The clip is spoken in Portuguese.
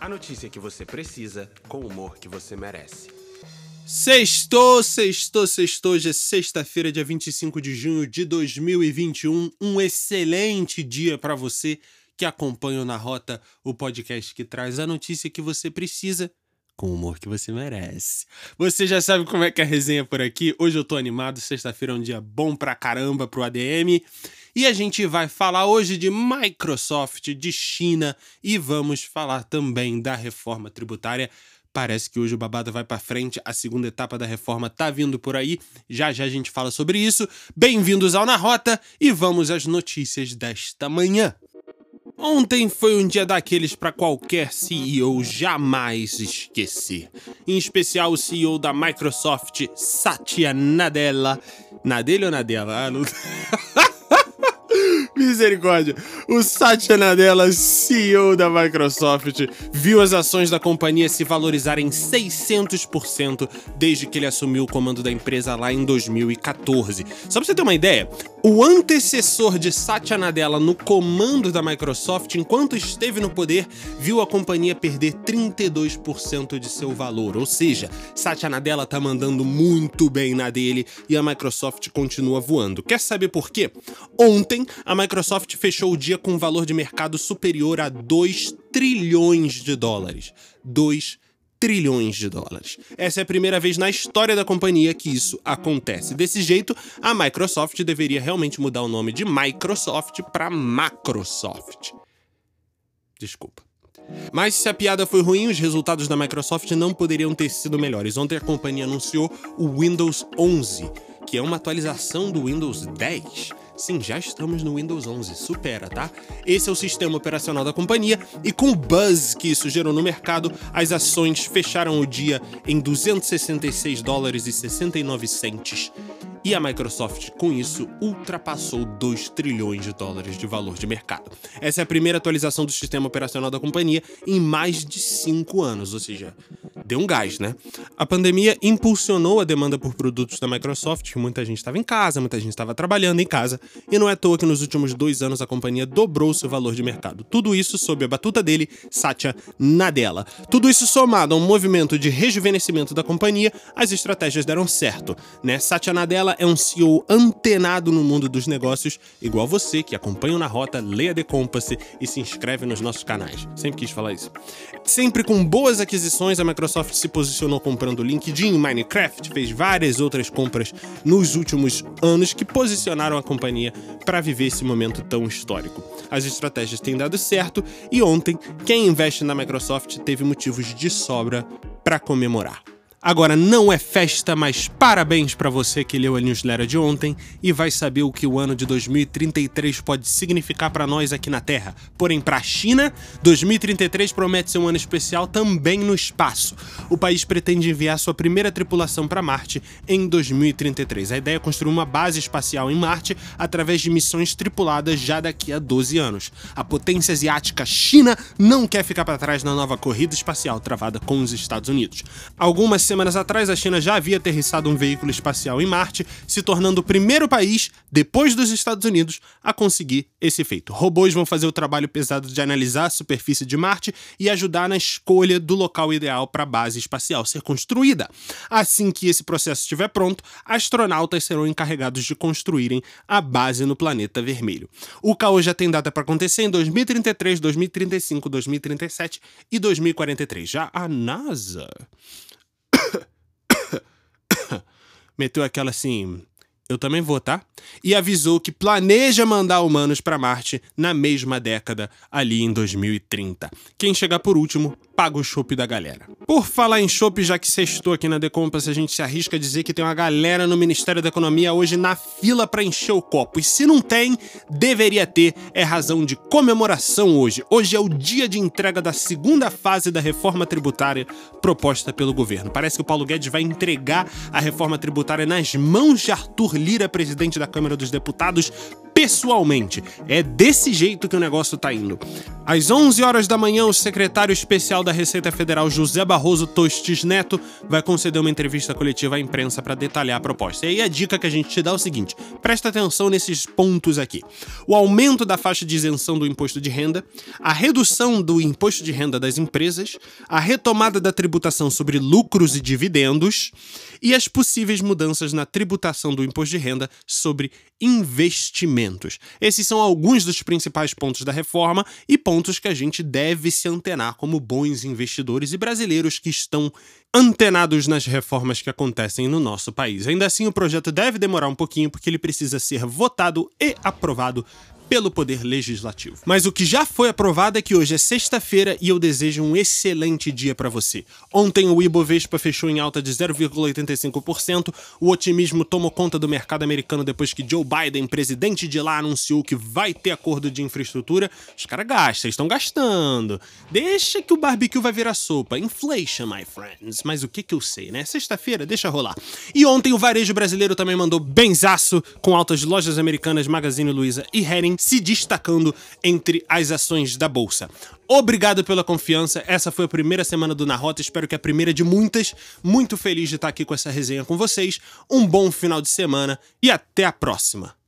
A notícia que você precisa, com o humor que você merece. Sextou, sextou, sextou, hoje é sexta-feira, dia 25 de junho de 2021. Um excelente dia para você que acompanha o Na Rota, o podcast que traz a notícia que você precisa com o humor que você merece. Você já sabe como é que é a resenha por aqui. Hoje eu tô animado, sexta-feira é um dia bom pra caramba pro ADM. E a gente vai falar hoje de Microsoft, de China e vamos falar também da reforma tributária. Parece que hoje o babado vai para frente, a segunda etapa da reforma tá vindo por aí. Já já a gente fala sobre isso. Bem-vindos ao Na Rota e vamos às notícias desta manhã. Ontem foi um dia daqueles para qualquer CEO jamais esquecer. Em especial o CEO da Microsoft, Satya Nadella. Nadella ou Nadella? Ah, não... Misericórdia. O Satya Nadella, CEO da Microsoft, viu as ações da companhia se valorizarem 600% desde que ele assumiu o comando da empresa lá em 2014. Só pra você ter uma ideia, o antecessor de Satya Nadella no comando da Microsoft, enquanto esteve no poder, viu a companhia perder 32% de seu valor. Ou seja, Satya Nadella tá mandando muito bem na dele e a Microsoft continua voando. Quer saber por quê? Ontem, a Microsoft fechou o dia com um valor de mercado superior a 2 trilhões de dólares. 2 trilhões de dólares. Essa é a primeira vez na história da companhia que isso acontece. Desse jeito, a Microsoft deveria realmente mudar o nome de Microsoft para Macrosoft. Desculpa. Mas se a piada foi ruim, os resultados da Microsoft não poderiam ter sido melhores. Ontem a companhia anunciou o Windows 11, que é uma atualização do Windows 10. Sim, já estamos no Windows 11, supera, tá? Esse é o sistema operacional da companhia e com o buzz que isso gerou no mercado, as ações fecharam o dia em 266 dólares e 69 centes. E a Microsoft, com isso, ultrapassou 2 trilhões de dólares de valor de mercado. Essa é a primeira atualização do sistema operacional da companhia em mais de 5 anos, ou seja, deu um gás, né? A pandemia impulsionou a demanda por produtos da Microsoft, muita gente estava em casa, muita gente estava trabalhando em casa, e não é à toa que nos últimos dois anos a companhia dobrou seu valor de mercado. Tudo isso sob a batuta dele, Satya Nadella. Tudo isso somado a um movimento de rejuvenescimento da companhia, as estratégias deram certo, né? Satya Nadella é um CEO antenado no mundo dos negócios, igual você que acompanha na rota, leia The Compass e se inscreve nos nossos canais. Sempre quis falar isso. Sempre com boas aquisições, a Microsoft se posicionou comprando LinkedIn, Minecraft, fez várias outras compras nos últimos anos que posicionaram a companhia para viver esse momento tão histórico. As estratégias têm dado certo e ontem quem investe na Microsoft teve motivos de sobra para comemorar. Agora não é festa, mas parabéns para você que leu a newsletter de ontem e vai saber o que o ano de 2033 pode significar para nós aqui na Terra. Porém, para a China, 2033 promete ser um ano especial também no espaço. O país pretende enviar sua primeira tripulação para Marte em 2033. A ideia é construir uma base espacial em Marte através de missões tripuladas já daqui a 12 anos. A potência asiática China não quer ficar para trás na nova corrida espacial travada com os Estados Unidos. Algumas semanas atrás, a China já havia aterrissado um veículo espacial em Marte, se tornando o primeiro país, depois dos Estados Unidos, a conseguir esse feito. Robôs vão fazer o trabalho pesado de analisar a superfície de Marte e ajudar na escolha do local ideal para a base espacial ser construída. Assim que esse processo estiver pronto, astronautas serão encarregados de construírem a base no planeta vermelho. O caô já tem data para acontecer em 2033, 2035, 2037 e 2043. Já a NASA meteu aquela assim: eu também vou, tá? E avisou que planeja mandar humanos para Marte na mesma década, ali em 2030. Quem chegar por último paga o chopp da galera. Por falar em chopp, já que sextou aqui na Decompas, a gente se arrisca a dizer que tem uma galera no Ministério da Economia hoje na fila para encher o copo. E se não tem, deveria ter, é razão de comemoração hoje. Hoje é o dia de entrega da segunda fase da reforma tributária proposta pelo governo. Parece que o Paulo Guedes vai entregar a reforma tributária nas mãos de Arthur Lira, presidente da Câmara dos Deputados, pessoalmente. É desse jeito que o negócio tá indo. Às 11 horas da manhã, o secretário especial da Receita Federal, José Barroso Tostes Neto, vai conceder uma entrevista coletiva à imprensa para detalhar a proposta. E aí a dica que a gente te dá é o seguinte: presta atenção nesses pontos aqui. O aumento da faixa de isenção do imposto de renda, a redução do imposto de renda das empresas, a retomada da tributação sobre lucros e dividendos e as possíveis mudanças na tributação do imposto de renda sobre investimentos. Esses são alguns dos principais pontos da reforma e pontos que a gente deve se antenar como bons investidores e brasileiros que estão antenados nas reformas que acontecem no nosso país. Ainda assim, o projeto deve demorar um pouquinho porque ele precisa ser votado e aprovado pelo Poder Legislativo. Mas o que já foi aprovado é que hoje é sexta-feira e eu desejo um excelente dia para você. Ontem o Ibovespa fechou em alta de 0,85%. O otimismo tomou conta do mercado americano depois que Joe Biden, presidente de lá, anunciou que vai ter acordo de infraestrutura. Os caras gastam, estão gastando. Deixa que o barbecue vai virar sopa. Inflation, my friends. Mas o que que eu sei, né? Sexta-feira, deixa rolar. E ontem o varejo brasileiro também mandou benzaço com altas de lojas americanas Magazine Luiza e Hering se destacando entre as ações da bolsa. Obrigado pela confiança. Essa foi a primeira semana do Na Rota. Espero que a primeira de muitas. Muito feliz de estar aqui com essa resenha com vocês. Um bom final de semana e até a próxima.